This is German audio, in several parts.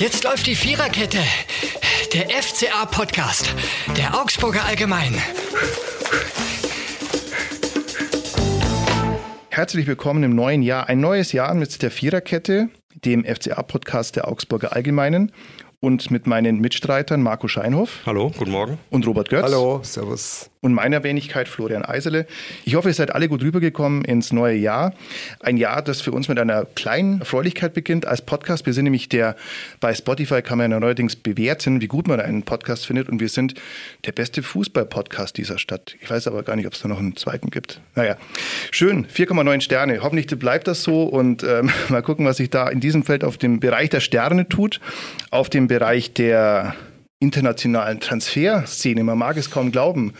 Jetzt läuft die Viererkette. Der FCA-Podcast. Der Augsburger Allgemein. Herzlich willkommen im neuen Jahr. Ein neues Jahr mit der Viererkette, dem FCA-Podcast der Augsburger Allgemeinen und mit meinen Mitstreitern Marco Scheinhoff. Hallo, guten Morgen. Und Robert Götz. Hallo, servus. Und meiner Wenigkeit Florian Eisele. Ich hoffe, ihr seid alle gut rübergekommen ins neue Jahr. Ein Jahr, das für uns mit einer kleinen Erfreulichkeit beginnt als Podcast. Wir sind nämlich der, bei Spotify kann man ja neuerdings bewerten, wie gut man einen Podcast findet. Und wir sind der beste Fußball-Podcast dieser Stadt. Ich weiß aber gar nicht, ob es da noch einen zweiten gibt. Naja, schön, 4,9 Sterne. Hoffentlich bleibt das so und ähm, mal gucken, was sich da in diesem Feld auf dem Bereich der Sterne tut. Auf dem Bereich der internationalen Transferszene, man mag es kaum glauben,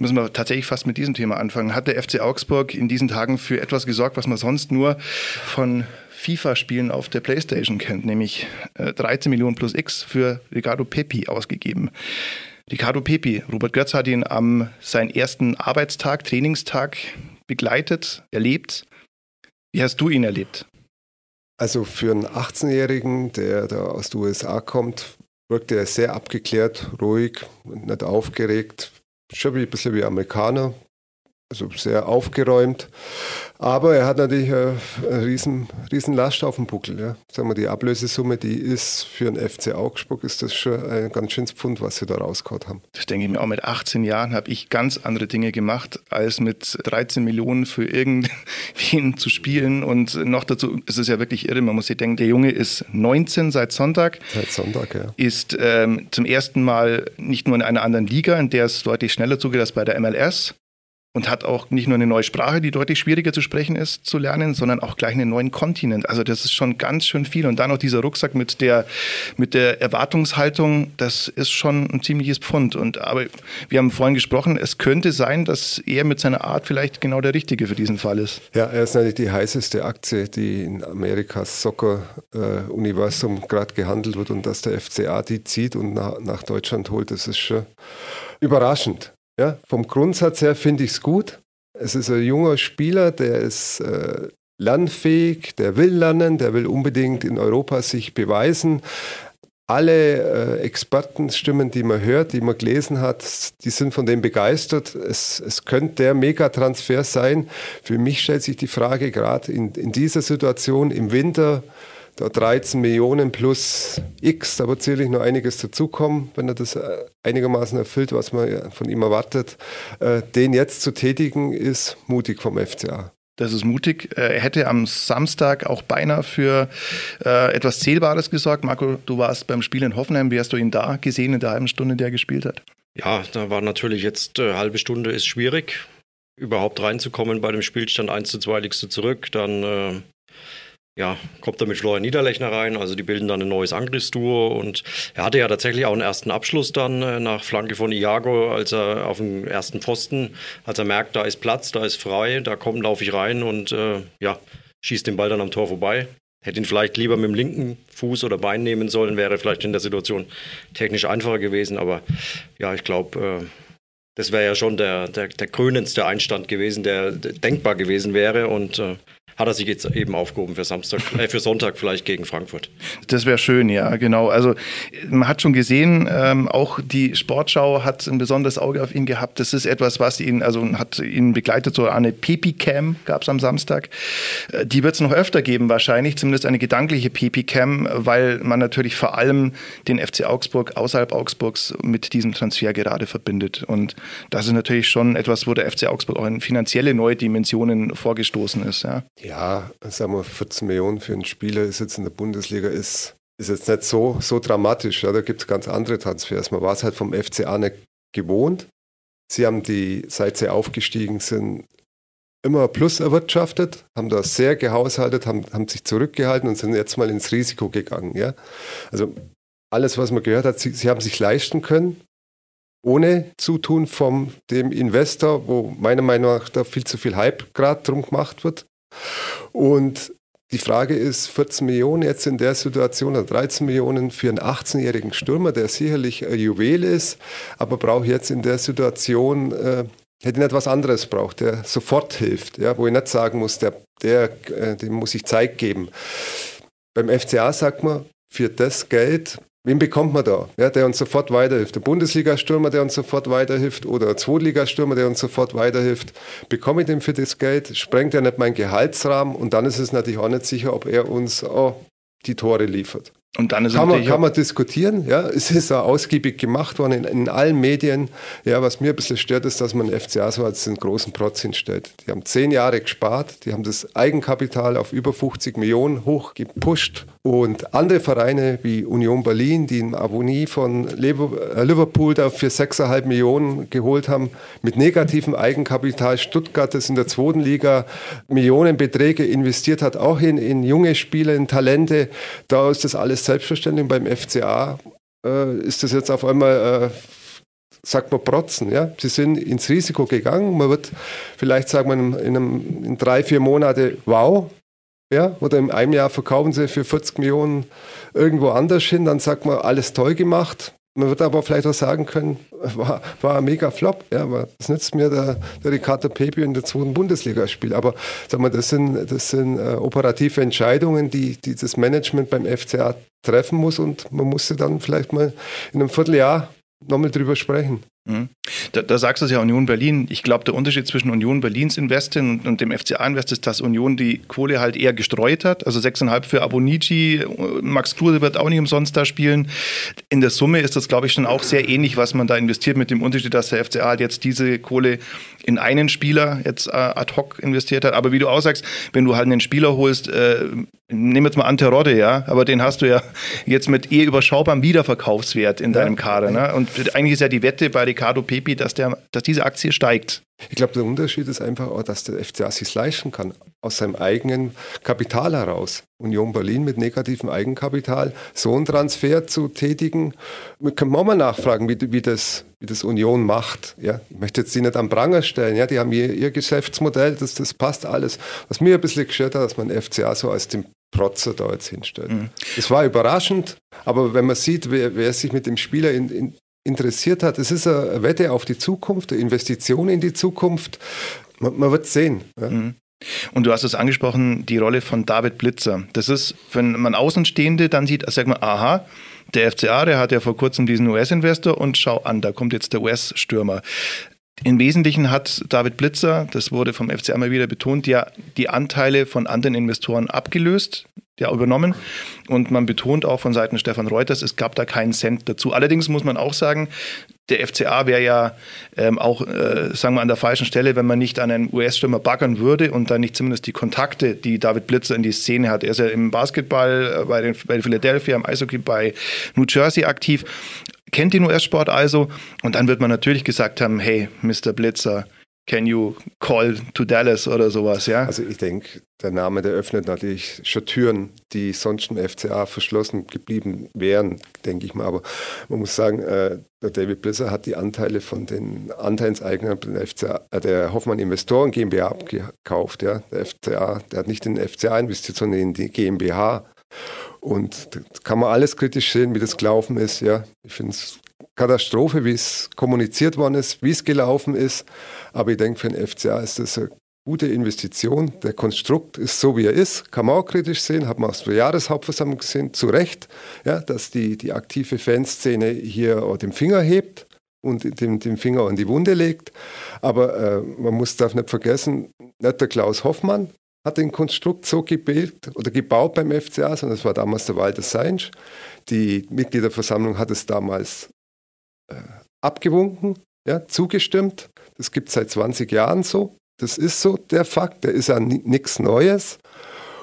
müssen wir tatsächlich fast mit diesem Thema anfangen. Hat der FC Augsburg in diesen Tagen für etwas gesorgt, was man sonst nur von FIFA-Spielen auf der Playstation kennt, nämlich 13 äh, Millionen plus X für Ricardo Pepi ausgegeben. Ricardo Pepi, Robert Götz hat ihn am seinen ersten Arbeitstag, Trainingstag begleitet, erlebt. Wie hast du ihn erlebt? Also für einen 18-Jährigen, der da aus den USA kommt, wirkte er sehr abgeklärt, ruhig, nicht aufgeregt, ein bisschen wie Amerikaner, also sehr aufgeräumt. Aber er hat natürlich eine, eine riesen, riesen Last auf dem Buckel. Ja. Sagen wir, die Ablösesumme, die ist für einen FC Augsburg, ist das schon ein ganz schönes Pfund, was sie da rausgehauen haben. Das denke ich mir auch. Mit 18 Jahren habe ich ganz andere Dinge gemacht, als mit 13 Millionen für irgendwen zu spielen. Und noch dazu ist es ja wirklich irre. Man muss sich denken, der Junge ist 19 seit Sonntag. Seit Sonntag, ja. Ist ähm, zum ersten Mal nicht nur in einer anderen Liga, in der es deutlich schneller zugeht als bei der MLS, und hat auch nicht nur eine neue Sprache, die deutlich schwieriger zu sprechen ist, zu lernen, sondern auch gleich einen neuen Kontinent. Also das ist schon ganz schön viel. Und dann noch dieser Rucksack mit der, mit der Erwartungshaltung, das ist schon ein ziemliches Pfund. Und aber wir haben vorhin gesprochen, es könnte sein, dass er mit seiner Art vielleicht genau der Richtige für diesen Fall ist. Ja, er ist natürlich die heißeste Aktie, die in Amerikas Soccer-Universum äh, gerade gehandelt wird und dass der FCA die zieht und nach, nach Deutschland holt, das ist schon überraschend. Ja, vom Grundsatz her finde ich es gut. Es ist ein junger Spieler, der ist äh, lernfähig, der will lernen, der will unbedingt in Europa sich beweisen. Alle äh, Expertenstimmen, die man hört, die man gelesen hat, die sind von dem begeistert. Es, es könnte der Megatransfer sein. Für mich stellt sich die Frage, gerade in, in dieser Situation im Winter, da 13 Millionen plus X, da wird sicherlich noch einiges dazukommen, wenn er das äh, einigermaßen erfüllt, was man von ihm erwartet. Äh, den jetzt zu tätigen, ist mutig vom FCA. Das ist mutig. Äh, er hätte am Samstag auch beinahe für äh, etwas Zählbares gesorgt. Marco, du warst beim Spiel in Hoffenheim. Wie hast du ihn da gesehen in der halben Stunde, in der er gespielt hat? Ja, da war natürlich jetzt äh, halbe Stunde ist schwierig, überhaupt reinzukommen bei dem Spielstand 1 zu 2 liegst du zurück. Dann äh, ja, kommt er mit Florian Niederlechner rein. Also die bilden dann ein neues Angriffsduo und er hatte ja tatsächlich auch einen ersten Abschluss dann äh, nach Flanke von Iago, als er auf dem ersten Pfosten, als er merkt, da ist Platz, da ist frei, da kommt, laufe ich rein und äh, ja, schießt den Ball dann am Tor vorbei. Hätte ihn vielleicht lieber mit dem linken Fuß oder Bein nehmen sollen, wäre vielleicht in der Situation technisch einfacher gewesen. Aber ja, ich glaube, äh, das wäre ja schon der, der, der krönendste Einstand gewesen, der, der denkbar gewesen wäre. Und äh, hat er sich jetzt eben aufgehoben für Samstag, äh, für Sonntag vielleicht gegen Frankfurt. Das wäre schön, ja, genau. Also man hat schon gesehen, ähm, auch die Sportschau hat ein besonderes Auge auf ihn gehabt. Das ist etwas, was ihn, also hat ihn begleitet, so eine Pepi-Cam gab es am Samstag. Äh, die wird es noch öfter geben wahrscheinlich, zumindest eine gedankliche Pepi-Cam, weil man natürlich vor allem den FC Augsburg außerhalb Augsburgs mit diesem Transfer gerade verbindet. Und das ist natürlich schon etwas, wo der FC Augsburg auch in finanzielle neue Dimensionen vorgestoßen ist. Ja. Ja, sagen wir, 14 Millionen für einen Spieler ist jetzt in der Bundesliga ist, ist jetzt nicht so, so dramatisch. Ja, da gibt es ganz andere Transfers. Man war es halt vom FCA nicht gewohnt. Sie haben die, seit sie aufgestiegen sind, immer Plus erwirtschaftet, haben da sehr gehaushaltet, haben, haben sich zurückgehalten und sind jetzt mal ins Risiko gegangen. Ja? Also alles, was man gehört hat, sie, sie haben sich leisten können, ohne Zutun vom dem Investor, wo meiner Meinung nach da viel zu viel Hype gerade drum gemacht wird. Und die Frage ist, 14 Millionen jetzt in der Situation oder 13 Millionen für einen 18-jährigen Stürmer, der sicherlich ein Juwel ist, aber braucht jetzt in der Situation, äh, hätte nicht was anderes braucht, der sofort hilft, ja, wo ich nicht sagen muss, der, der, äh, dem muss ich Zeit geben. Beim FCA sagt man, für das Geld Wen bekommt man da? Ja, der uns sofort weiterhilft. Der Bundesliga-Stürmer, der uns sofort weiterhilft oder ein Zweitligastürmer, der uns sofort weiterhilft. Bekomme ich den für das Geld? Sprengt er nicht meinen Gehaltsrahmen? Und dann ist es natürlich auch nicht sicher, ob er uns oh, die Tore liefert. Und dann ist kann, man, kann man diskutieren, ja. Es ist auch ausgiebig gemacht worden in, in, allen Medien. Ja, was mir ein bisschen stört, ist, dass man FCA so als den großen Protz hinstellt. Die haben zehn Jahre gespart, die haben das Eigenkapital auf über 50 Millionen hochgepusht. Und andere Vereine wie Union Berlin, die einen Abonnie von äh, Liverpool da für 6,5 Millionen geholt haben, mit negativem Eigenkapital. Stuttgart, das in der zweiten Liga Millionenbeträge investiert hat, auch in, in junge Spieler, in Talente. Da ist das alles ist selbstverständlich. Beim FCA äh, ist das jetzt auf einmal, äh, sagt man, protzen. Ja? Sie sind ins Risiko gegangen. Man wird vielleicht, sagen wir, in, einem, in drei, vier Monate, wow, ja, oder in einem Jahr verkaufen sie für 40 Millionen irgendwo anders hin, dann sagt man, alles toll gemacht. Man wird aber vielleicht auch sagen können, war, war ein mega Flop. Ja, aber das nützt mir der, der Ricardo Pepe in der zweiten Bundesligaspiel. Aber sag mal, das sind, das sind äh, operative Entscheidungen, die, die das Management beim FCA treffen muss und man muss sie dann vielleicht mal in einem Vierteljahr nochmal drüber sprechen. Mhm. Da, da, sagst du es ja Union Berlin. Ich glaube, der Unterschied zwischen Union Berlins Invest und, und, dem FCA Invest ist, dass Union die Kohle halt eher gestreut hat. Also 6,5 für Abonici, Max Kruse wird auch nicht umsonst da spielen. In der Summe ist das, glaube ich, schon auch sehr ähnlich, was man da investiert, mit dem Unterschied, dass der FCA halt jetzt diese Kohle in einen Spieler jetzt äh, ad hoc investiert hat. Aber wie du auch sagst, wenn du halt einen Spieler holst, äh, nehmen jetzt mal Ante Rodde, ja, aber den hast du ja jetzt mit eher überschaubarem Wiederverkaufswert in deinem Kader. Ne? Und eigentlich ist ja die Wette bei Ricardo Pepi, dass, der, dass diese Aktie steigt. Ich glaube, der Unterschied ist einfach auch, dass der FCA sich leisten kann, aus seinem eigenen Kapital heraus. Union Berlin mit negativem Eigenkapital, so einen Transfer zu tätigen. Wir können auch mal nachfragen, wie, wie, das, wie das Union macht. Ja, ich möchte jetzt die nicht am Pranger stellen. Ja, die haben ihr, ihr Geschäftsmodell, das, das passt alles. Was mir ein bisschen gestört hat, dass man FCA so als den Protzer da jetzt hinstellt. Mhm. Es war überraschend, aber wenn man sieht, wer, wer sich mit dem Spieler in, in, interessiert hat, es ist eine Wette auf die Zukunft, eine Investition in die Zukunft. Man, man wird sehen. Ja. Mhm. Und du hast es angesprochen, die Rolle von David Blitzer. Das ist, wenn man Außenstehende dann sieht, sagt man, aha, der FCA, der hat ja vor kurzem diesen US-Investor und schau an, da kommt jetzt der US-Stürmer. Im Wesentlichen hat David Blitzer, das wurde vom FCA mal wieder betont, ja die Anteile von anderen Investoren abgelöst, ja übernommen. Und man betont auch von Seiten Stefan Reuters, es gab da keinen Cent dazu. Allerdings muss man auch sagen, der FCA wäre ja ähm, auch, äh, sagen wir, an der falschen Stelle, wenn man nicht an einen US-Stürmer baggern würde und dann nicht zumindest die Kontakte, die David Blitzer in die Szene hat. Er ist ja im Basketball äh, bei, den, bei Philadelphia, im Eishockey bei New Jersey aktiv kennt den US-Sport also und dann wird man natürlich gesagt haben, hey, Mr. Blitzer, can you call to Dallas oder sowas, ja? Also ich denke, der Name, der öffnet natürlich schon Türen, die sonst im FCA verschlossen geblieben wären, denke ich mal. Aber man muss sagen, äh, der David Blitzer hat die Anteile von den Anteilseignern der, FCA, äh, der Hoffmann Investoren GmbH abgekauft. Ja? Der FCA, der hat nicht in den FCA investiert, sondern in die GmbH. Und kann man alles kritisch sehen, wie das gelaufen ist. Ja, ich finde es Katastrophe, wie es kommuniziert worden ist, wie es gelaufen ist. Aber ich denke, für den FCA ist das eine gute Investition. Der Konstrukt ist so, wie er ist. Kann man auch kritisch sehen, hat man aus der Jahreshauptversammlung gesehen, zu Recht, ja, dass die, die aktive Fanszene hier den Finger hebt und den, den Finger an die Wunde legt. Aber äh, man muss, darf nicht vergessen, nicht der Klaus Hoffmann, hat den Konstrukt so gebildet oder gebaut beim FCA, sondern es war damals der Walter Seinsch. Die Mitgliederversammlung hat es damals abgewunken, ja, zugestimmt. Das gibt es seit 20 Jahren so. Das ist so der Fakt, der ist ja nichts Neues.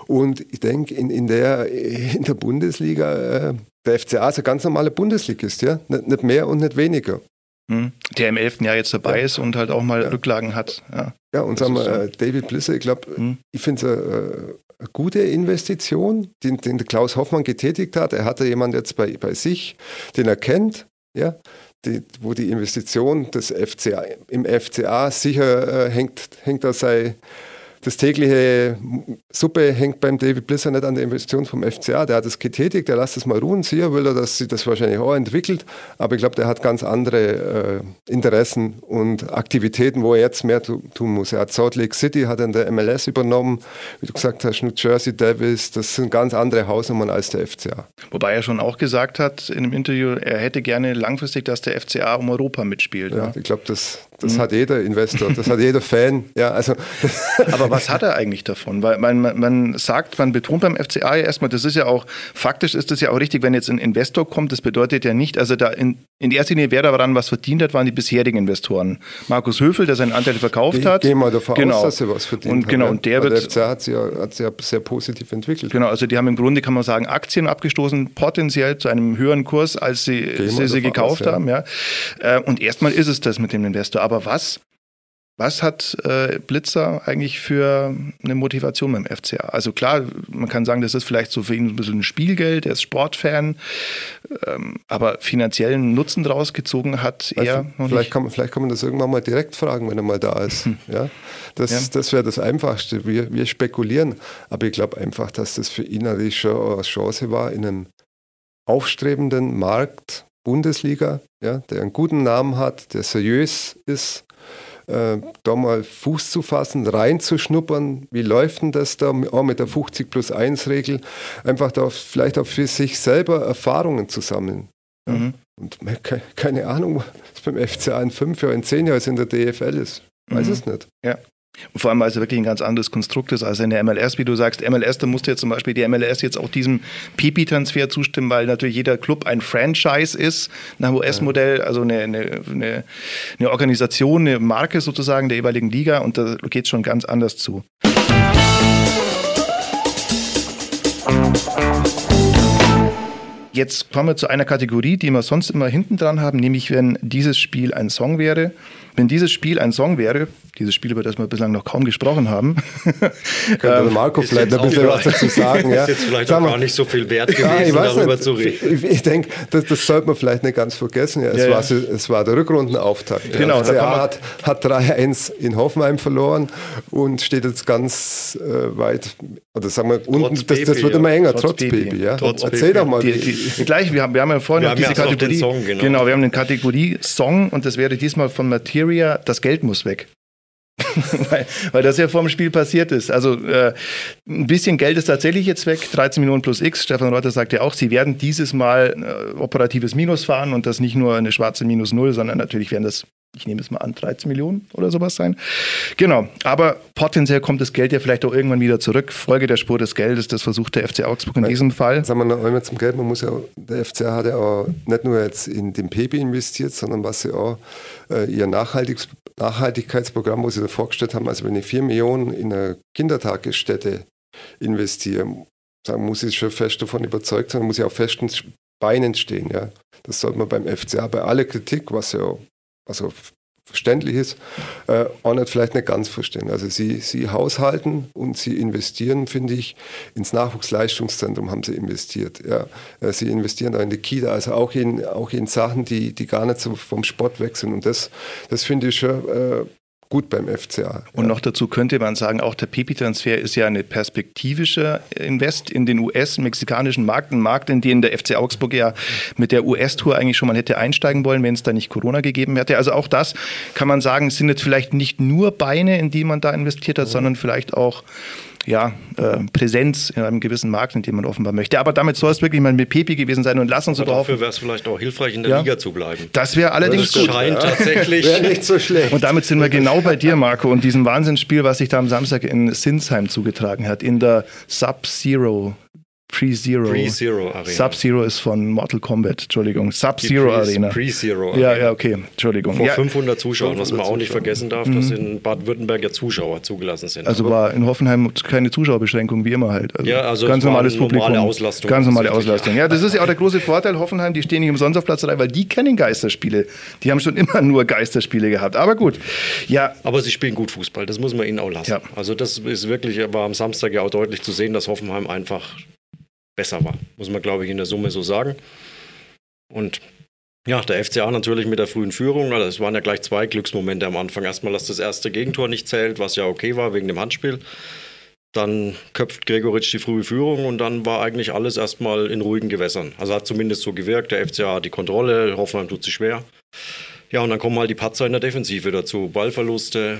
Und ich denke, in, in, der, in der Bundesliga, äh, der FCA ist ein ganz normaler Bundesligist, ja? Nicht, nicht mehr und nicht weniger. Hm. Der im elften Jahr jetzt dabei ja. ist und halt auch mal ja. Rücklagen hat. Ja, ja und sagen wir, so. Äh, David Blisser, ich glaube, hm. ich finde es eine, eine, gute Investition, die, den Klaus Hoffmann getätigt hat. Er hatte jemand jetzt bei, bei sich, den er kennt, ja, die, wo die Investition des FCA im FCA sicher äh, hängt, hängt da sein das tägliche Suppe hängt beim David Blisser nicht an der Investition vom FCA. Der hat es getätigt, der lässt es mal ruhen. Sicher will er, dass sich das wahrscheinlich auch entwickelt. Aber ich glaube, der hat ganz andere äh, Interessen und Aktivitäten, wo er jetzt mehr tu tun muss. Er hat Salt Lake City, hat in der MLS übernommen. Wie du gesagt hast, New Jersey Devils, das sind ganz andere Hausnummern als der FCA. Wobei er schon auch gesagt hat in einem Interview, er hätte gerne langfristig, dass der FCA um Europa mitspielt. Ja, ja. ich glaube, das, das mhm. hat jeder Investor, das hat jeder Fan. Ja, also. Aber was hat er eigentlich davon? Weil man, man sagt, man betont beim FCA ja erstmal, das ist ja auch, faktisch ist das ja auch richtig, wenn jetzt ein Investor kommt, das bedeutet ja nicht, also da in, in erster Linie, wer daran was verdient hat, waren die bisherigen Investoren. Markus Höfel, der seinen Anteil verkauft hat. Gehen wir davon genau. aus, dass er was verdient und, Genau, und der, wird, der FCA hat sich, ja, hat sich ja sehr positiv entwickelt. Genau, also die haben im Grunde, kann man sagen, Aktien abgestoßen, potenziell zu einem höheren Kurs, als sie sie, sie gekauft aus, haben. Ja. ja. Äh, und erstmal ist es das mit dem Investor. Aber was was hat äh, Blitzer eigentlich für eine Motivation beim FCA? Also klar, man kann sagen, das ist vielleicht so für ihn ein bisschen ein Spielgeld, er ist Sportfan, ähm, aber finanziellen Nutzen daraus gezogen hat er noch vielleicht nicht. Kann man, vielleicht kann man das irgendwann mal direkt fragen, wenn er mal da ist. Hm. Ja? Das, ja. das wäre das Einfachste. Wir, wir spekulieren, aber ich glaube einfach, dass das für ihn eine Chance war, in einem aufstrebenden Markt Bundesliga, ja, der einen guten Namen hat, der seriös ist, äh, da mal Fuß zu fassen, reinzuschnuppern. Wie läuft denn das da auch mit der 50 plus 1 Regel? Einfach da vielleicht auch für sich selber Erfahrungen zu sammeln. Ja? Mhm. Und keine Ahnung, was beim FCA in fünf Jahren, in zehn Jahren in der DFL ist. Weiß mhm. es nicht. Ja. Und vor allem, weil es wirklich ein ganz anderes Konstrukt ist als in der MLS, wie du sagst. MLS, da musste jetzt zum Beispiel die MLS jetzt auch diesem Pipi-Transfer zustimmen, weil natürlich jeder Club ein Franchise ist, nach US-Modell, also eine, eine, eine, eine, Organisation, eine Marke sozusagen der jeweiligen Liga und da geht es schon ganz anders zu. Jetzt kommen wir zu einer Kategorie, die wir sonst immer hinten dran haben, nämlich wenn dieses Spiel ein Song wäre. Wenn dieses Spiel ein Song wäre, dieses Spiel, über das wir bislang noch kaum gesprochen haben. Könnte ähm, Marco vielleicht ein bisschen was dazu sagen. Ja. Ist jetzt vielleicht auch gar nicht so viel wert gewesen, ja, darüber nicht. zu reden. Ich, ich denke, das, das, sollte man vielleicht nicht ganz vergessen. Ja, es, ja, war, es war der Rückrundenauftakt. Genau. Der hat, hat 3-1 in Hoffenheim verloren und steht jetzt ganz äh, weit, oder sagen wir, unten, das, das, wird immer enger, trotz, trotz Baby. Baby ja. Trotz Erzähl Baby. doch mal. Die, die, gleich, wir haben, wir haben ja vorhin wir noch diese Kategorie. Song, genau. genau, wir haben eine Kategorie Song und das wäre diesmal von Materia, das Geld muss weg. weil, weil, das ja vor dem Spiel passiert ist. Also äh, ein bisschen Geld ist tatsächlich jetzt weg, 13 Millionen plus X. Stefan Reuter sagt ja auch, sie werden dieses Mal äh, operatives Minus fahren und das nicht nur eine schwarze Minus Null, sondern natürlich werden das ich nehme es mal an, 13 Millionen oder sowas sein. Genau, aber potenziell kommt das Geld ja vielleicht auch irgendwann wieder zurück. Folge der Spur des Geldes, das versucht der FC Augsburg in Weil, diesem Fall. Sagen wir noch einmal zum Geld, man muss ja, der FCA hat ja auch nicht nur jetzt in den Pepe investiert, sondern was sie auch äh, ihr Nachhaltigs Nachhaltigkeitsprogramm, wo sie da vorgestellt haben, also wenn ich 4 Millionen in eine Kindertagesstätte investiere, dann muss ich schon fest davon überzeugt sein, muss ich auf festen Beinen stehen. Ja. Das sollte man beim FCA bei aller Kritik, was ja also verständlich ist, äh, auch nicht vielleicht nicht ganz verstehen. Also sie, sie haushalten und sie investieren, finde ich, ins Nachwuchsleistungszentrum haben sie investiert. Ja. Äh, sie investieren da in die Kita, also auch in, auch in Sachen, die, die gar nicht so vom Sport wechseln. Und das, das finde ich schon äh, gut beim FCA. Und ja. noch dazu könnte man sagen, auch der Pipi-Transfer ist ja eine perspektivische Invest in den US-mexikanischen Markt, ein Markt, in den der FC Augsburg ja mit der US-Tour eigentlich schon mal hätte einsteigen wollen, wenn es da nicht Corona gegeben hätte. Also auch das kann man sagen, sind jetzt vielleicht nicht nur Beine, in die man da investiert hat, mhm. sondern vielleicht auch ja, äh, Präsenz in einem gewissen Markt, in dem man offenbar möchte. Aber damit soll es wirklich mal mit Pepi gewesen sein und lass uns Aber dafür wäre es vielleicht auch hilfreich, in der ja? Liga zu bleiben. Das wäre allerdings das gut. scheint ja. tatsächlich nicht so schlecht. Und damit sind wir genau bei dir, Marco, und diesem Wahnsinnsspiel, was sich da am Samstag in Sinsheim zugetragen hat, in der Sub-Zero Pre-Zero. Pre-Zero Arena. Sub-Zero ist von Mortal Kombat, Entschuldigung. Sub-Zero Arena. Pre-Zero Arena. Ja, ja, okay, Entschuldigung. Vor ja. 500 Zuschauern, 500 was man auch nicht vergessen darf, mhm. dass in Baden-Württemberg ja Zuschauer zugelassen sind. Also war in Hoffenheim keine Zuschauerbeschränkung, wie immer halt. Also ja, also ganz normales Publikum. Normale Auslastung. Ganz normale Auslastung. Ja, das ist ja auch der große Vorteil. Hoffenheim, die stehen nicht umsonst auf Platz 3, weil die kennen Geisterspiele. Die haben schon immer nur Geisterspiele gehabt. Aber gut. Ja. Aber sie spielen gut Fußball, das muss man ihnen auch lassen. Ja. Also das ist wirklich, war am Samstag ja auch deutlich zu sehen, dass Hoffenheim einfach besser war. Muss man, glaube ich, in der Summe so sagen. Und Ja, der FCA natürlich mit der frühen Führung. Also es waren ja gleich zwei Glücksmomente am Anfang. Erstmal, dass das erste Gegentor nicht zählt, was ja okay war wegen dem Handspiel. Dann köpft Gregoritsch die frühe Führung und dann war eigentlich alles erstmal in ruhigen Gewässern. Also hat zumindest so gewirkt. Der FCA hat die Kontrolle, Hoffenheim tut sich schwer. Ja, und dann kommen halt die Patzer in der Defensive dazu. Ballverluste,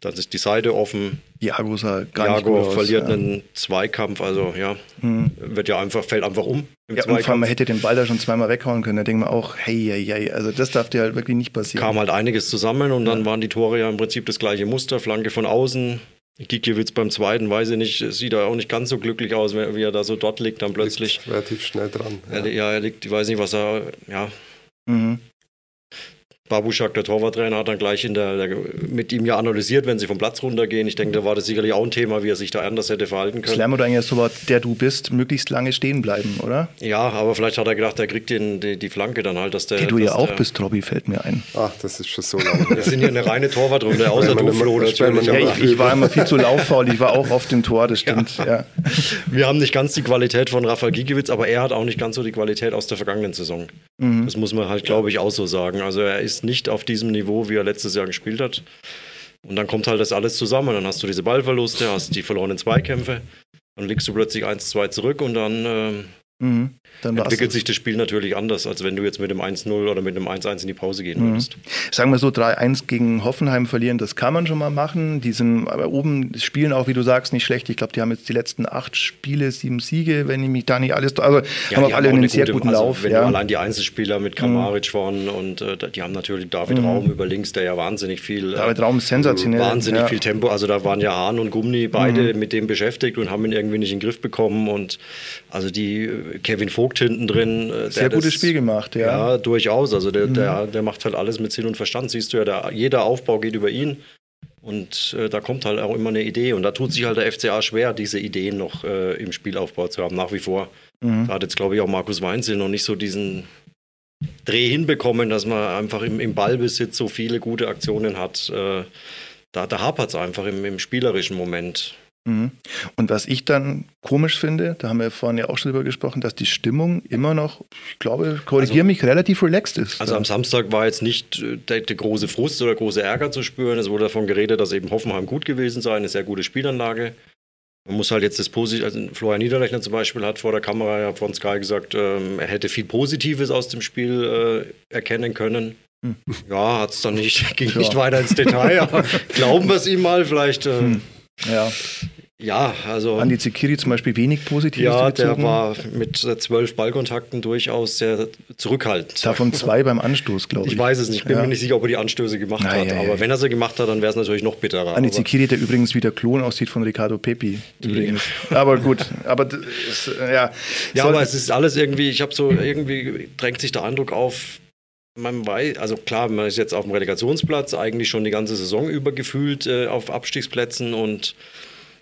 dann ist die Seite offen. Jago sah gar Jago nicht verliert aus, ja. einen Zweikampf, also ja, wird ja einfach, fällt einfach um im Ja, und vor allem, Zweikampf. man hätte den Ball da schon zweimal weghauen können. Da denkt man auch, hey, hey, hey, also das darf dir halt wirklich nicht passieren. kam halt einiges zusammen und dann waren die Tore ja im Prinzip das gleiche Muster, Flanke von außen. Gikiewicz beim zweiten, weiß ich nicht, sieht er auch nicht ganz so glücklich aus, wie er da so dort liegt, dann plötzlich. Liegt relativ schnell dran. Er, li- ja, er liegt, ich weiß nicht, was er, ja, Mhm. Babuschak, der Torwarttrainer, hat dann gleich in der, der, mit ihm ja analysiert, wenn sie vom Platz runtergehen. Ich denke, da war das sicherlich auch ein Thema, wie er sich da anders hätte verhalten können. Slam oder eigentlich so war, der du bist, möglichst lange stehen bleiben, oder? Ja, aber vielleicht hat er gedacht, er kriegt den, die, die Flanke dann halt, dass der. Der du ja auch der, bist, Robby, fällt mir ein. Ach, das ist schon so lange. Wir sind hier eine reine Torwartrunde, außer du, Flo. Ja, ich, ich war immer viel zu lauffaul, ich war auch oft im Tor, das stimmt. Ja. Wir haben nicht ganz die Qualität von Rafael Gikiewicz, aber er hat auch nicht ganz so die Qualität aus der vergangenen Saison. Mhm. Das muss man halt, glaube ich, auch so sagen. Also er ist nicht auf diesem Niveau, wie er letztes Jahr gespielt hat. Und dann kommt halt das alles zusammen. Dann hast du diese Ballverluste, hast die verlorenen Zweikämpfe, dann liegst du plötzlich 1-2 zurück und dann ähm, Mhm. Entwickelt sich das Spiel natürlich anders, als wenn du jetzt mit dem 1-0 oder mit dem 1-1 in die Pause gehen Mhm. würdest. Sagen wir so, 3-1 gegen Hoffenheim verlieren, das kann man schon mal machen. Die sind aber oben, spielen auch, wie du sagst, nicht schlecht. Ich glaube, die haben jetzt die letzten acht Spiele, sieben Siege, wenn ich mich da nicht alles. Also Ja, haben auch alle auch einen eine sehr gute- guten also Lauf. Wenn ja. allein die Einzelspieler mit Kramaric vorn und äh, die haben natürlich David Raum über links, der ja wahnsinnig viel. äh, David Raum ist sensationell. Wahnsinnig ja. viel Tempo. Also da waren ja Hahn und Gumni beide mit dem beschäftigt und haben ihn irgendwie nicht in den Griff bekommen. Und also die äh, Kevin Vogt hinten drin. äh, Sehr gutes das- Spiel gemacht, ja. Mhm. Ja, durchaus. Also der, der, der macht halt alles mit Sinn und Verstand. Siehst du ja, der, jeder Aufbau geht über ihn. Und äh, da kommt halt auch immer eine Idee. Und da tut sich halt der FCA schwer, diese Ideen noch äh, im Spielaufbau zu haben, nach wie vor. Mhm. Da hat jetzt, glaube ich, auch Markus Weinzel noch nicht so diesen Dreh hinbekommen, dass man einfach im, im Ballbesitz so viele gute Aktionen hat. Äh, da da hapert es einfach im, im spielerischen Moment. Mhm. Und was ich dann komisch finde, da haben wir vorhin ja auch schon drüber gesprochen, dass die Stimmung immer noch, ich glaube, korrigiere mich, relativ relaxed ist. Also am Samstag war jetzt nicht äh, der, der große Frust oder große Ärger zu spüren. Es wurde davon geredet, dass eben Hoffenheim gut gewesen sei, eine sehr gute Spielanlage. Man muss halt jetzt das Positive, also Florian Niederlechner zum Beispiel hat vor der Kamera ja von Sky gesagt, ähm, er hätte viel Positives aus dem Spiel äh, erkennen können. Hm. Ja, hat es dann nicht, ging Ja. nicht weiter ins Detail, aber glauben wir es ihm mal, vielleicht. Äh, Hm. Ja. Ja, also. Andi Zikiri zum Beispiel wenig Positives ja, der war mit zwölf Ballkontakten durchaus sehr zurückhaltend. Davon zwei beim Anstoß, glaube ich. Ich weiß es nicht, ich bin Ja. mir nicht sicher, ob er die Anstöße gemacht Ah, hat. ja, aber ja. wenn er sie gemacht hat, dann wäre es natürlich noch bitterer. Andi Zikiri, der übrigens wie der Klon aussieht von Ricardo Pepi. Übrigens. Aber gut, aber äh, ja. ja, aber es ist alles irgendwie, ich habe so, irgendwie drängt sich der Eindruck auf, man weiß, also klar, man ist jetzt auf dem Relegationsplatz, eigentlich schon die ganze Saison über gefühlt äh, auf Abstiegsplätzen und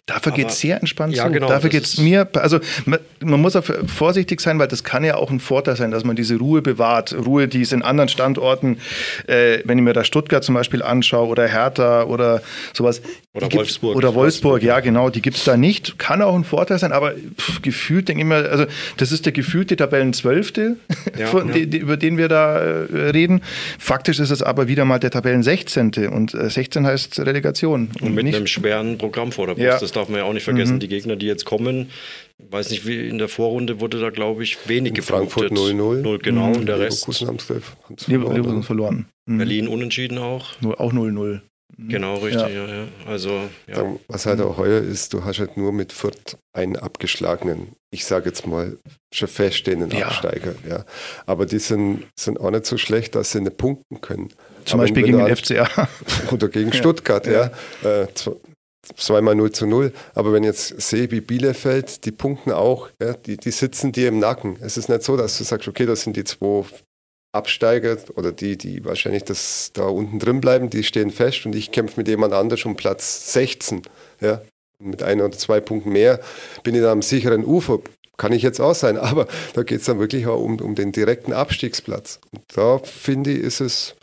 Dafür geht es sehr entspannt Ja, zu. genau, Dafür geht es mir, also man, man muss auch vorsichtig sein, weil das kann ja auch ein Vorteil sein, dass man diese Ruhe bewahrt. Ruhe, die es in anderen Standorten, äh, wenn ich mir da Stuttgart zum Beispiel anschaue oder Hertha oder sowas. Oder Wolfsburg. Oder Wolfsburg, ja genau, die gibt es da nicht. Kann auch ein Vorteil sein, aber pff, gefühlt denke ich mir, also das ist der gefühlte Tabellenzwölfte, Ja, ja. Die, über den wir da äh, reden. Faktisch ist es aber wieder mal der Tabellen 16. und äh, 16 heißt Relegation. Und mit nicht- einem schweren Programm vor der Brust. Ja. Das darf man ja auch nicht vergessen. Die Gegner, die jetzt kommen, weiß nicht, wie in der Vorrunde wurde da, glaube ich, wenig In Frankfurt gepunktet. 0-0. Null, genau. Und der Rest, Leverkusen haben's Lever- verloren. Leverkusen verloren. Mhm. Berlin unentschieden auch. Nur, auch 0-0. Mhm. Genau, richtig. Ja. Ja. Ja, Also, ja. Was halt auch heuer ist, du hast halt nur mit Fürth einen abgeschlagenen, ich sage jetzt mal, schon feststehenden Ja. Absteiger. Ja. Aber die sind, sind auch nicht so schlecht, dass sie nicht punkten können. Zum Aber Beispiel gegen den FCA. Oder gegen Ja. Stuttgart, ja. Äh, zweimal 0 zu 0. Aber wenn ich jetzt sehe, wie Bielefeld, die punkten auch, ja, die, die sitzen dir im Nacken. Es ist nicht so, dass du sagst, okay, das sind die zwei Absteiger oder die, die wahrscheinlich das da unten drin bleiben, die stehen fest und ich kämpfe mit jemand anders um Platz 16. Ja. Mit ein oder zwei Punkten mehr bin ich da am sicheren Ufer. Kann ich jetzt auch sein, aber da geht es dann wirklich auch um, um den direkten Abstiegsplatz. Und da finde ich, ist es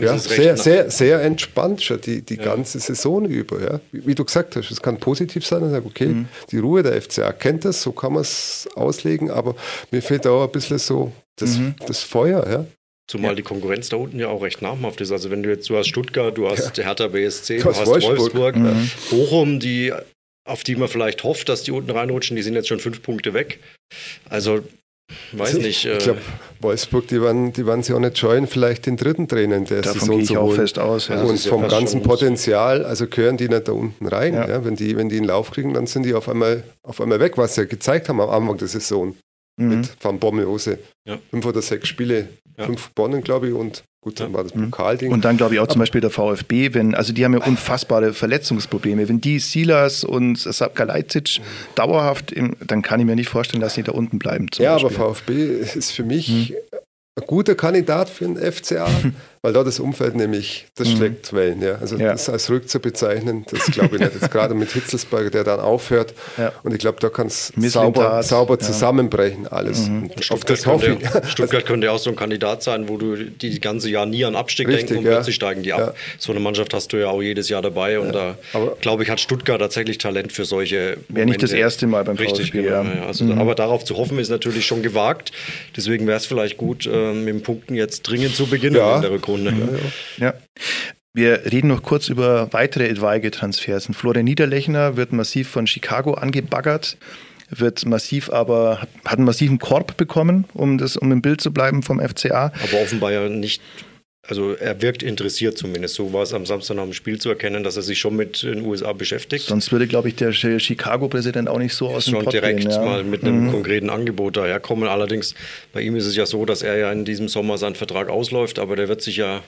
ja, sehr, sehr, sehr entspannt schon die, die Ja. ganze Saison über. Ja. Wie, wie du gesagt hast, es kann positiv sein und sagen, okay, Mhm. die Ruhe der FCA kennt das, so kann man es auslegen, aber mir fehlt auch ein bisschen so das, Mhm. das Feuer. Ja. Zumal ja. die Konkurrenz da unten ja auch recht namhaft ist. Also wenn du jetzt, du hast Stuttgart, du hast ja. Hertha BSC, du, du hast Wolfsburg, Wolfsburg mhm. Bochum, die, auf die man vielleicht hofft, dass die unten reinrutschen, die sind jetzt schon fünf Punkte weg. Also Weiß also, nicht. Ich, äh, glaube, Wolfsburg, die waren, die waren sich auch nicht scheuen, vielleicht den dritten Trainer in der Davon Saison ich zu holen. auch fest aus. Ja. Und vom ganzen Potenzial, also gehören die nicht da unten rein. Ja. Ja, wenn, die, wenn die in Lauf kriegen, dann sind die auf einmal, auf einmal weg, was sie ja gezeigt haben am Anfang der Saison mhm. mit Van Bommelhose. Ja. Fünf oder sechs Spiele, fünf gewonnen, glaube ich, und Gut, dann war das mhm. Pokalding. Und dann glaube ich auch zum Beispiel der VfB, wenn, also die haben ja unfassbare Verletzungsprobleme. Wenn die Silas und Sapka Leipzig dauerhaft, im, dann kann ich mir nicht vorstellen, dass sie da unten bleiben. ja, Beispiel. aber VfB ist für mich mhm. ein guter Kandidat für den FCA, weil da das Umfeld nämlich, das mhm. schlägt Wellen. Ja. Also ja. das als Rückzug bezeichnen, das glaube ich nicht. Jetzt gerade mit Hitzelsberger, der dann aufhört. Ja. Und ich glaube, da kann es sauber, sauber zusammenbrechen, alles. Mhm. Auf das hoffe ich. Stuttgart könnte auch so ein Kandidat sein, wo du die ganze Jahr nie an Abstieg Richtig, denkst und ja. plötzlich steigen die ab. So eine Mannschaft hast du ja auch jedes Jahr dabei. Und da, glaube ich, hat Stuttgart tatsächlich Talent für solche Wäre nicht das erste Mal beim Richtig, VfB, genau, also, mhm. Aber darauf zu hoffen, ist natürlich schon gewagt. Deswegen wäre es vielleicht gut, äh, mit den Punkten jetzt dringend zu beginnen in der Rückrunde. Ja. Wir reden noch kurz über weitere etwaige Transfers. Florian Niederlechner wird massiv von Chicago angebaggert, wird massiv aber, hat einen massiven Korb bekommen, um, das, um im Bild zu bleiben vom FCA. Aber offenbar ja nicht also er wirkt interessiert zumindest. So war es am Samstag nach dem Spiel zu erkennen, dass er sich schon mit den USA beschäftigt. Sonst würde, glaube ich, der Chicago-Präsident auch nicht so aus dem Schon Pott direkt gehen, ja. mal mit einem mhm. konkreten Angebot daherkommen. Allerdings, bei ihm ist es ja so, dass er ja in diesem Sommer seinen Vertrag ausläuft, aber der wird sich ja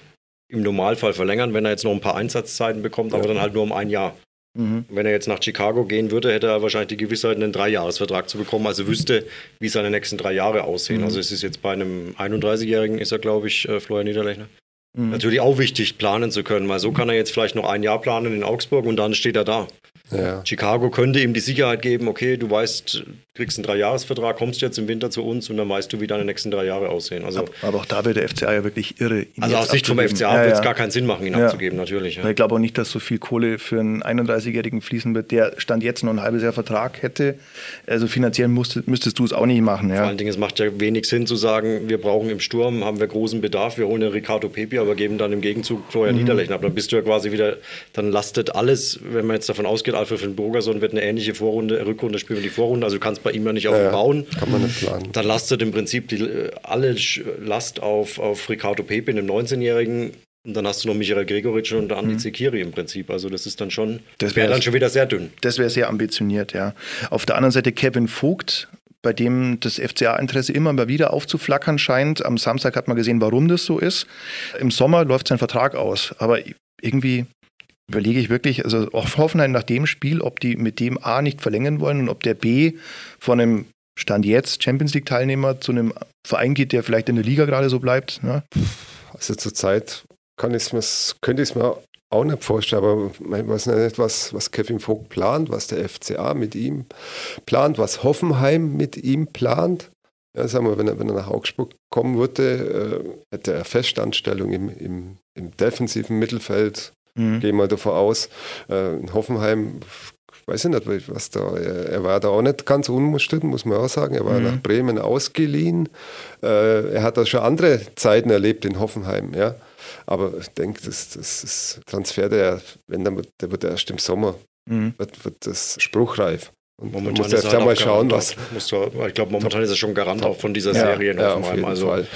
im Normalfall verlängern, wenn er jetzt noch ein paar Einsatzzeiten bekommt, aber dann halt nur um ein Jahr. Mhm. Wenn er jetzt nach Chicago gehen würde, hätte er wahrscheinlich die Gewissheit, einen Dreijahresvertrag zu bekommen, also wüsste, wie seine nächsten drei Jahre aussehen. Mhm. Also es ist jetzt bei einem 31-Jährigen, ist er, glaube ich, äh, Florian Niederlechner. Mhm. Natürlich auch wichtig, planen zu können, weil so kann er jetzt vielleicht noch ein Jahr planen in Augsburg und dann steht er da. Ja. Chicago könnte ihm die Sicherheit geben, okay, du weißt, du kriegst einen Dreijahresvertrag, kommst jetzt im Winter zu uns und dann weißt du, wie deine nächsten drei Jahre aussehen. Also, aber auch da wird der FCA ja wirklich irre. Also aus Sicht vom FCA ja, wird es gar keinen Sinn machen, ihn ja. abzugeben, natürlich. Ich glaube auch nicht, dass so viel Kohle für einen 31-Jährigen fließen wird, der Stand jetzt noch ein halbes Jahr Vertrag hätte. Also finanziell musst, müsstest du es auch nicht machen. Vor allen Dingen, es macht ja wenig Sinn zu sagen, wir brauchen im Sturm, haben wir großen Bedarf, wir holen Ricardo Pepi, aber geben dann im Gegenzug Florian mhm. Niederlechner. Aber dann bist du ja quasi wieder, dann lastet alles, wenn man jetzt davon ausgeht, Alfred von Burgerson wird eine ähnliche Vorrunde, Rückrunde spielen wie die Vorrunde. Also du kannst bei ihm ja nicht auf ja, bauen. Kann man nicht planen. Dann lastet im Prinzip die, alle Last auf, auf Ricardo Pepe, einem 19-Jährigen. Und dann hast du noch Michael Gregoritsch und Andi mhm. Zekiri im Prinzip. Also das ist dann schon, das wäre dann schon wieder sehr dünn. Das wäre sehr ambitioniert, ja. Auf der anderen Seite Kevin Vogt, bei dem das FCA-Interesse immer mal wieder aufzuflackern scheint. Am Samstag hat man gesehen, warum das so ist. Im Sommer läuft sein Vertrag aus. Aber irgendwie überlege ich wirklich, also auch Hoffenheim nach dem Spiel, ob die mit dem A nicht verlängern wollen und ob der B von einem Stand jetzt Champions League-Teilnehmer zu einem Verein geht, der vielleicht in der Liga gerade so bleibt. Ne? Also zurzeit kann ich's mir, könnte ich es mir auch nicht vorstellen, aber ich weiß nicht, was, was Kevin Vogt plant, was der FCA mit ihm plant, was Hoffenheim mit ihm plant. Ja, sagen wir, wenn er, wenn er nach Augsburg kommen würde, äh, hätte er Festanstellung im, im, im defensiven Mittelfeld Mhm. Gehen wir davon aus. Äh, in Hoffenheim, weiß ich nicht, was da, er, er, war da auch nicht ganz unumstritten, muss man auch sagen. Er war mhm. nach Bremen ausgeliehen. Äh, er hat da schon andere Zeiten erlebt in Hoffenheim, ja. Aber ich denke, das, das ist Transfer, der, wenn der, der wird erst im Sommer, mhm. wird, wird das spruchreif. Und momentan muss erst mal schauen, was. Du, ich glaube, momentan ist er schon Garant auch von dieser Serie ja, auf jeden also, Fall.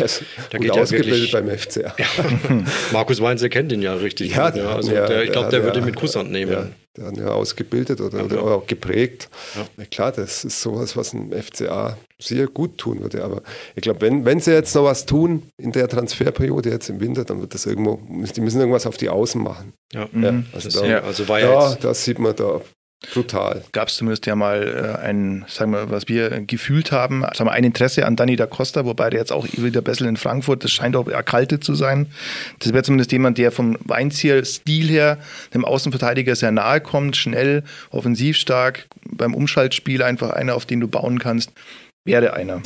Da geht ausgebildet ja wirklich, beim FCA. Ja. Markus Weinze kennt ihn ja richtig. Ja, gut, also der, ich glaube, der würde ihn mit Kusshand nehmen. der hat ihn ja ausgebildet oder, oder auch geprägt. Ja. klar, das ist sowas, was ein FCA sehr gut tun würde. Aber ich glaube, wenn, wenn sie jetzt noch was tun in der Transferperiode jetzt im Winter, dann wird das irgendwo, die müssen irgendwas auf die Außen machen. Ja, mhm. also, da, also war ja da, das sieht man da Total. Gab es zumindest ja mal äh, ein, sagen wir, was wir gefühlt haben, sagen wir, ein Interesse an Danny da Costa, wobei der jetzt auch wieder Bessel in Frankfurt, das scheint auch erkaltet zu sein. Das wäre zumindest jemand, der vom Weinziel-Stil her dem Außenverteidiger sehr nahe kommt, schnell, offensiv stark, beim Umschaltspiel einfach einer, auf den du bauen kannst, wäre einer.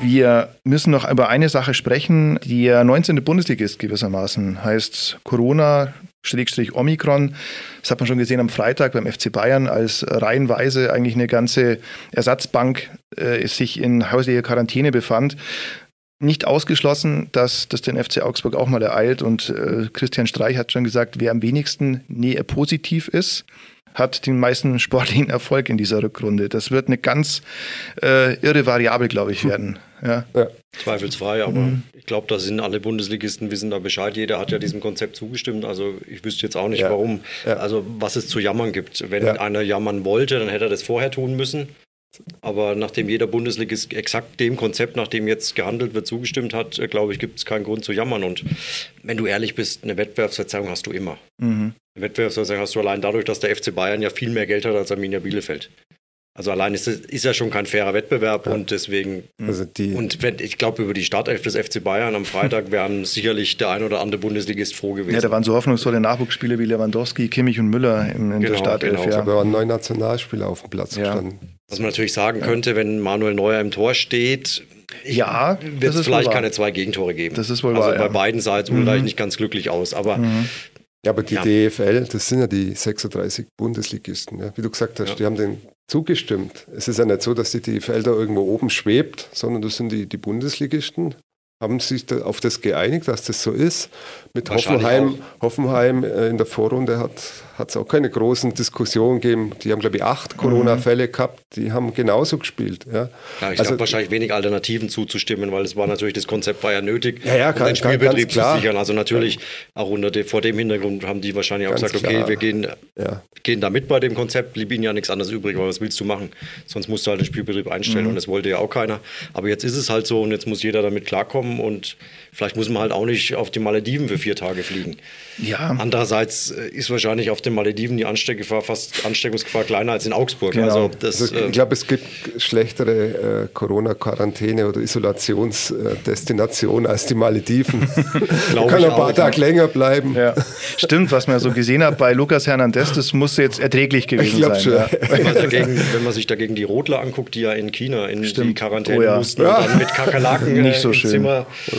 Wir müssen noch über eine Sache sprechen. Die 19. Bundesliga ist gewissermaßen, heißt Corona, Schrägstrich Omikron. Das hat man schon gesehen am Freitag beim FC Bayern, als reihenweise eigentlich eine ganze Ersatzbank äh, sich in häuslicher Quarantäne befand. nicht ausgeschlossen, dass das den FC Augsburg auch mal ereilt. Und äh, Christian Streich hat schon gesagt, wer am wenigsten Nähe positiv ist, hat den meisten sportlichen Erfolg in dieser Rückrunde. Das wird eine ganz äh, irre Variable, glaube ich, werden. Ja. ja. Zweifelsfrei, aber mhm. ich glaube, da sind alle Bundesligisten, wissen da Bescheid. Jeder hat ja diesem Konzept zugestimmt. Also ich wüsste jetzt auch nicht, ja. warum, ja. also was es zu jammern gibt. Wenn einer jammern wollte, dann hätte er das vorher tun müssen. Aber nachdem jeder Bundesligist exakt dem Konzept, nach dem jetzt gehandelt wird, zugestimmt hat, glaube ich, gibt es keinen Grund zu jammern. Und wenn du ehrlich bist, eine Wettbewerbsverzerrung hast du immer. Mhm. Eine Wettbewerbsverzerrung hast du allein dadurch, dass der FC Bayern ja viel mehr Geld hat als Arminia Bielefeld. Also allein ist, es, ist ja schon kein fairer Wettbewerb ja. und deswegen also und wenn, ich glaube über die Startelf des FC Bayern am Freitag wären sicherlich der ein oder andere Bundesligist froh gewesen. Ja, da waren so hoffnungsvolle Nachwuchsspiele wie Lewandowski, Kimmich und Müller in, in genau, der Startelf. Genau. Ja. Da waren neun Nationalspieler auf dem Platz ja. gestanden. Was man natürlich sagen könnte, wenn Manuel Neuer im Tor steht, ja, wird es vielleicht keine zwei Gegentore geben. Das ist wohl also wahr, bei beiden sah es mhm. nicht ganz glücklich aus, aber mhm. Ja, aber die ja. DFL, das sind ja die 36 Bundesligisten. Ja. Wie du gesagt hast, ja. die haben den zugestimmt. Es ist ja nicht so, dass die DFL da irgendwo oben schwebt, sondern das sind die, die Bundesligisten, haben sich da auf das geeinigt, dass das so ist. Mit Hoffenheim, Hoffenheim äh, in der Vorrunde hat es auch keine großen Diskussionen gegeben. Die haben, glaube ich, acht Corona-Fälle gehabt, die haben genauso gespielt. Ja, ja ich also, habe wahrscheinlich wenig Alternativen zuzustimmen, weil es war natürlich, das Konzept war ja nötig, ja, ja, kann, um den Spielbetrieb zu sichern. Also natürlich, auch unter dem, vor dem Hintergrund haben die wahrscheinlich auch gesagt, okay, wir gehen, gehen da mit bei dem Konzept, blieb ihnen ja nichts anderes übrig, aber was willst du machen? Sonst musst du halt den Spielbetrieb einstellen mhm. und das wollte ja auch keiner. Aber jetzt ist es halt so und jetzt muss jeder damit klarkommen und vielleicht muss man halt auch nicht auf die Malediven für vier Tage fliegen. Ja. Andererseits äh, ist wahrscheinlich auf den Malediven die Ansteckgefahr fast Ansteckungsgefahr kleiner als in Augsburg. Genau. Also, das, also ich äh, glaube, es gibt schlechtere äh, Corona-Quarantäne oder Isolationsdestinationen als die Malediven. Man kann ein paar Tage länger bleiben. Ja. Stimmt, was man so gesehen hat bei Lukas Hernandez, das muss jetzt erträglich gewesen sein. Schon. Ja. Wenn, man dagegen, wenn, man sich dagegen die Rotler anguckt, die ja in China in Stimmt. die Quarantäne oh, ja. mussten und dann mit Kakerlaken Nicht so schön. Zimmer.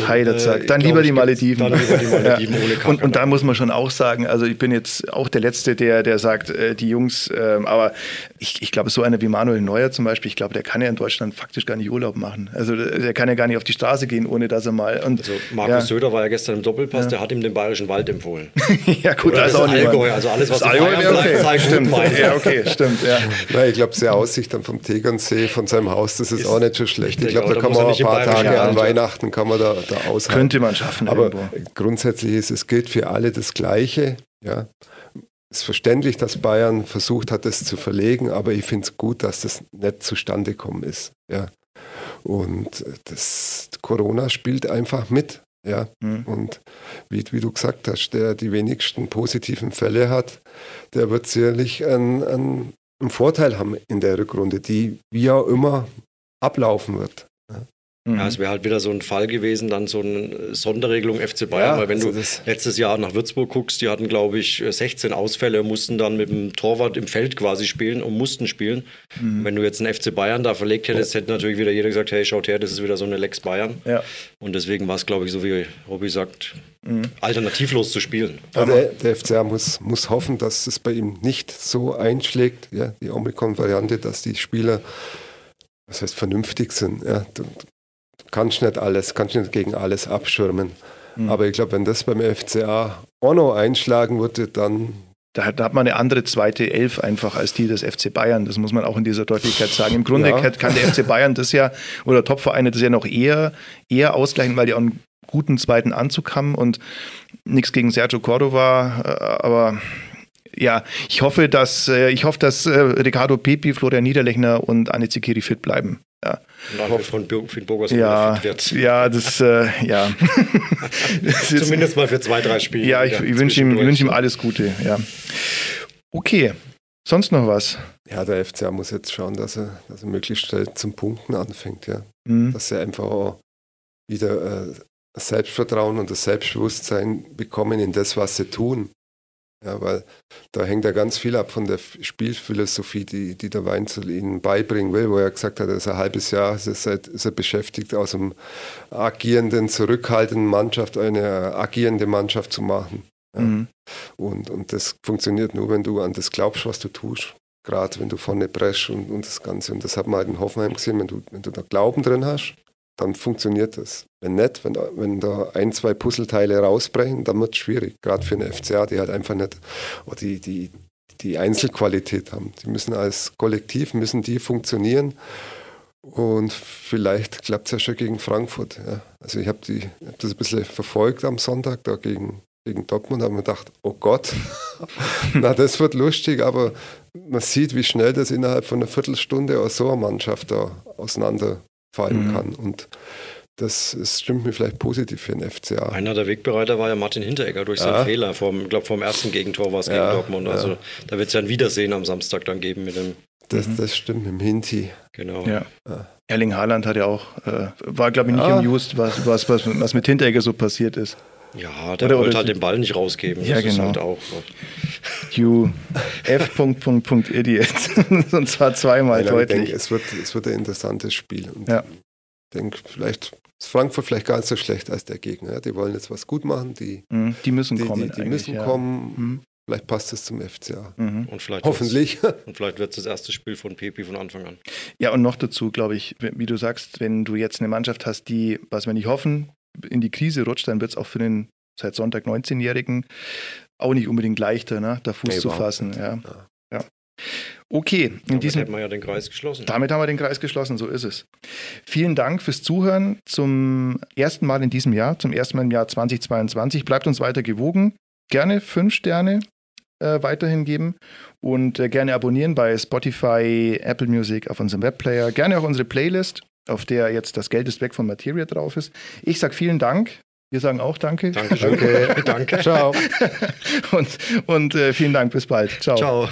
Heidezack. Dann lieber die Malediven. Dann lieber die Malediven ohne Und, und da muss man schon auch sagen, also ich bin jetzt auch der Letzte, der, der sagt, äh, die Jungs, äh, aber ich, ich glaube, so einer wie Manuel Neuer zum Beispiel, ich glaube, der kann ja in Deutschland faktisch gar nicht Urlaub machen. Also der kann ja gar nicht auf die Straße gehen, ohne dass er mal. Und, also Markus ja. Söder war ja gestern im Doppelpass, ja. der hat ihm den Bayerischen Wald empfohlen. ja, gut, Oder das ist auch Allgäu, also alles, was Allgäu Bayern okay. bleibt, sei stimmt. gut Ja, okay, stimmt. Ja. Na, ich glaube, sehr Aussicht dann vom Tegernsee, von seinem Haus, das ist, ist auch nicht so schlecht. Ich glaube, da kann man auch ein paar Tage an Weihnachten kann man da, da aushalten. Könnte man schaffen. Aber irgendwo. grundsätzlich ist es gilt für alle das Gleiche. Ja. Es ist verständlich, dass Bayern versucht hat, das zu verlegen, aber ich finde es gut, dass das nicht zustande gekommen ist. Ja. Und das Corona spielt einfach mit. Ja. Mhm. Und wie, wie, du gesagt hast, der die wenigsten positiven Fälle hat, der wird sicherlich einen, einen, einen Vorteil haben in der Rückrunde, die wie auch immer ablaufen wird. Mhm. Ja, es wäre halt wieder so ein Fall gewesen, dann so eine Sonderregelung FC Bayern, ja, weil wenn also du letztes Jahr nach Würzburg guckst, die hatten, glaube ich, 16 Ausfälle, mussten dann mit dem Torwart im Feld quasi spielen und mussten spielen. Mhm. Wenn du jetzt einen FC Bayern da verlegt hättest, hätte natürlich wieder jeder gesagt, hey, schaut her, das ist wieder so eine Lex Bayern. Ja. Und deswegen war es, glaube ich, so wie Robby sagt, mhm. alternativlos zu spielen. Also der, der FCA muss, muss hoffen, dass es bei ihm nicht so einschlägt, ja, die Omikron-Variante, dass die Spieler was heißt vernünftig sind. Ja, kannst nicht alles, kannst nicht gegen alles abschirmen. Mhm. Aber ich glaube, wenn das beim FCA auch noch einschlagen würde, dann da hat, da hat, man eine andere zweite Elf einfach als die des FC Bayern. Das muss man auch in dieser Deutlichkeit sagen. Im Grunde ja. kann der FC Bayern das ja, oder Topvereine das ja noch eher, eher ausgleichen, weil die auch einen guten zweiten Anzug haben und nichts gegen Sergio Cordova, äh, aber ja, ich hoffe, dass, äh, ich hoffe, dass äh, Ricardo Pepi, Florian Niederlechner und Anne Zikiri fit bleiben. Ja. Und von Finn Burgers ja, wird. Ja, das, äh, ja. Zumindest mal für zwei, drei Spiele. Ja, ich, ich wünsche ihm, wünsch ihm alles Gute. Ja. Okay, sonst noch was? Ja, der FCA muss jetzt schauen, dass er, dass er möglichst schnell zum Punkten anfängt. Ja. Mhm. Dass er einfach auch wieder äh, das Selbstvertrauen und das Selbstbewusstsein bekommen in das, was sie tun. Ja, weil da hängt ja ganz viel ab von der Spielphilosophie, die, die der Weinzel ihnen beibringen will, wo er gesagt hat, er ist ein halbes Jahr ist er, ist er beschäftigt, aus einem agierenden, zurückhaltenden Mannschaft eine agierende Mannschaft zu machen. Ja. Mhm. Und, und das funktioniert nur, wenn du an das glaubst, was du tust. Gerade wenn du vorne presch und, und das Ganze. Und das hat man halt in Hoffenheim gesehen, wenn du, wenn du da Glauben drin hast, dann funktioniert das. Wenn nicht, wenn, wenn da ein, zwei Puzzleteile rausbrechen, dann wird es schwierig. Gerade für eine FCA, die halt einfach nicht oh, die, die, die Einzelqualität haben. Die müssen als Kollektiv, müssen die funktionieren. Und vielleicht klappt es ja schon gegen Frankfurt. Ja. Also ich habe hab das ein bisschen verfolgt am Sonntag, da gegen, gegen Dortmund, habe mir gedacht, oh Gott, na das wird lustig, aber man sieht, wie schnell das innerhalb von einer Viertelstunde aus so einer Mannschaft da auseinanderfallen mhm. kann. Und das, das, stimmt mir vielleicht positiv für den FCA. Einer der Wegbereiter war ja Martin Hinteregger durch seinen ja. Fehler. Ich glaube, vom ersten Gegentor war es gegen ja, Dortmund. Also ja. da wird es ja ein Wiedersehen am Samstag dann geben mit dem das, mhm. das stimmt mit dem Hinti. Genau. Ja. ja. Erling Haaland hat ja auch, äh, war glaube ich nicht ja. amused, was, was, was, was mit Hinteregger so passiert ist. Ja, der oder, wollte oder halt den Ball nicht rausgeben. Ja, genau. Halt auch, You F. Idiot. Und zwar zweimal Nein, deutlich. Ich denke, es wird, es wird ein interessantes Spiel. Und ja. ich denke, vielleicht ist Frankfurt vielleicht gar nicht so schlecht als der Gegner. Die wollen jetzt was gut machen. Die, mhm, die müssen die, kommen. Die, die müssen ja. kommen. Mhm. Vielleicht passt es zum FCA. Mhm. Und vielleicht Hoffentlich. Und vielleicht wird es das erste Spiel von Pepi von Anfang an. Ja, und noch dazu, glaube ich, wie du sagst, wenn du jetzt eine Mannschaft hast, die, was wir nicht hoffen, in die Krise rutscht, dann wird es auch für den seit Sonntag 19-Jährigen auch nicht unbedingt leichter, ne, da Fuß nee, zu fassen. Ja. ja. Okay, in damit diesem, haben wir ja den Kreis geschlossen. Damit haben wir den Kreis geschlossen, so ist es. Vielen Dank fürs Zuhören zum ersten Mal in diesem Jahr, zum ersten Mal im Jahr 2022. Bleibt uns weiter gewogen. Gerne fünf Sterne, äh, weiterhin geben und äh, gerne abonnieren bei Spotify, Apple Music auf unserem Webplayer. Gerne auch unsere Playlist, auf der jetzt das Geld ist weg von Materia drauf ist. Ich sage vielen Dank. Wir sagen auch Danke. Danke. Danke. danke. Ciao. und und äh, vielen Dank. Bis bald. Ciao. Ciao.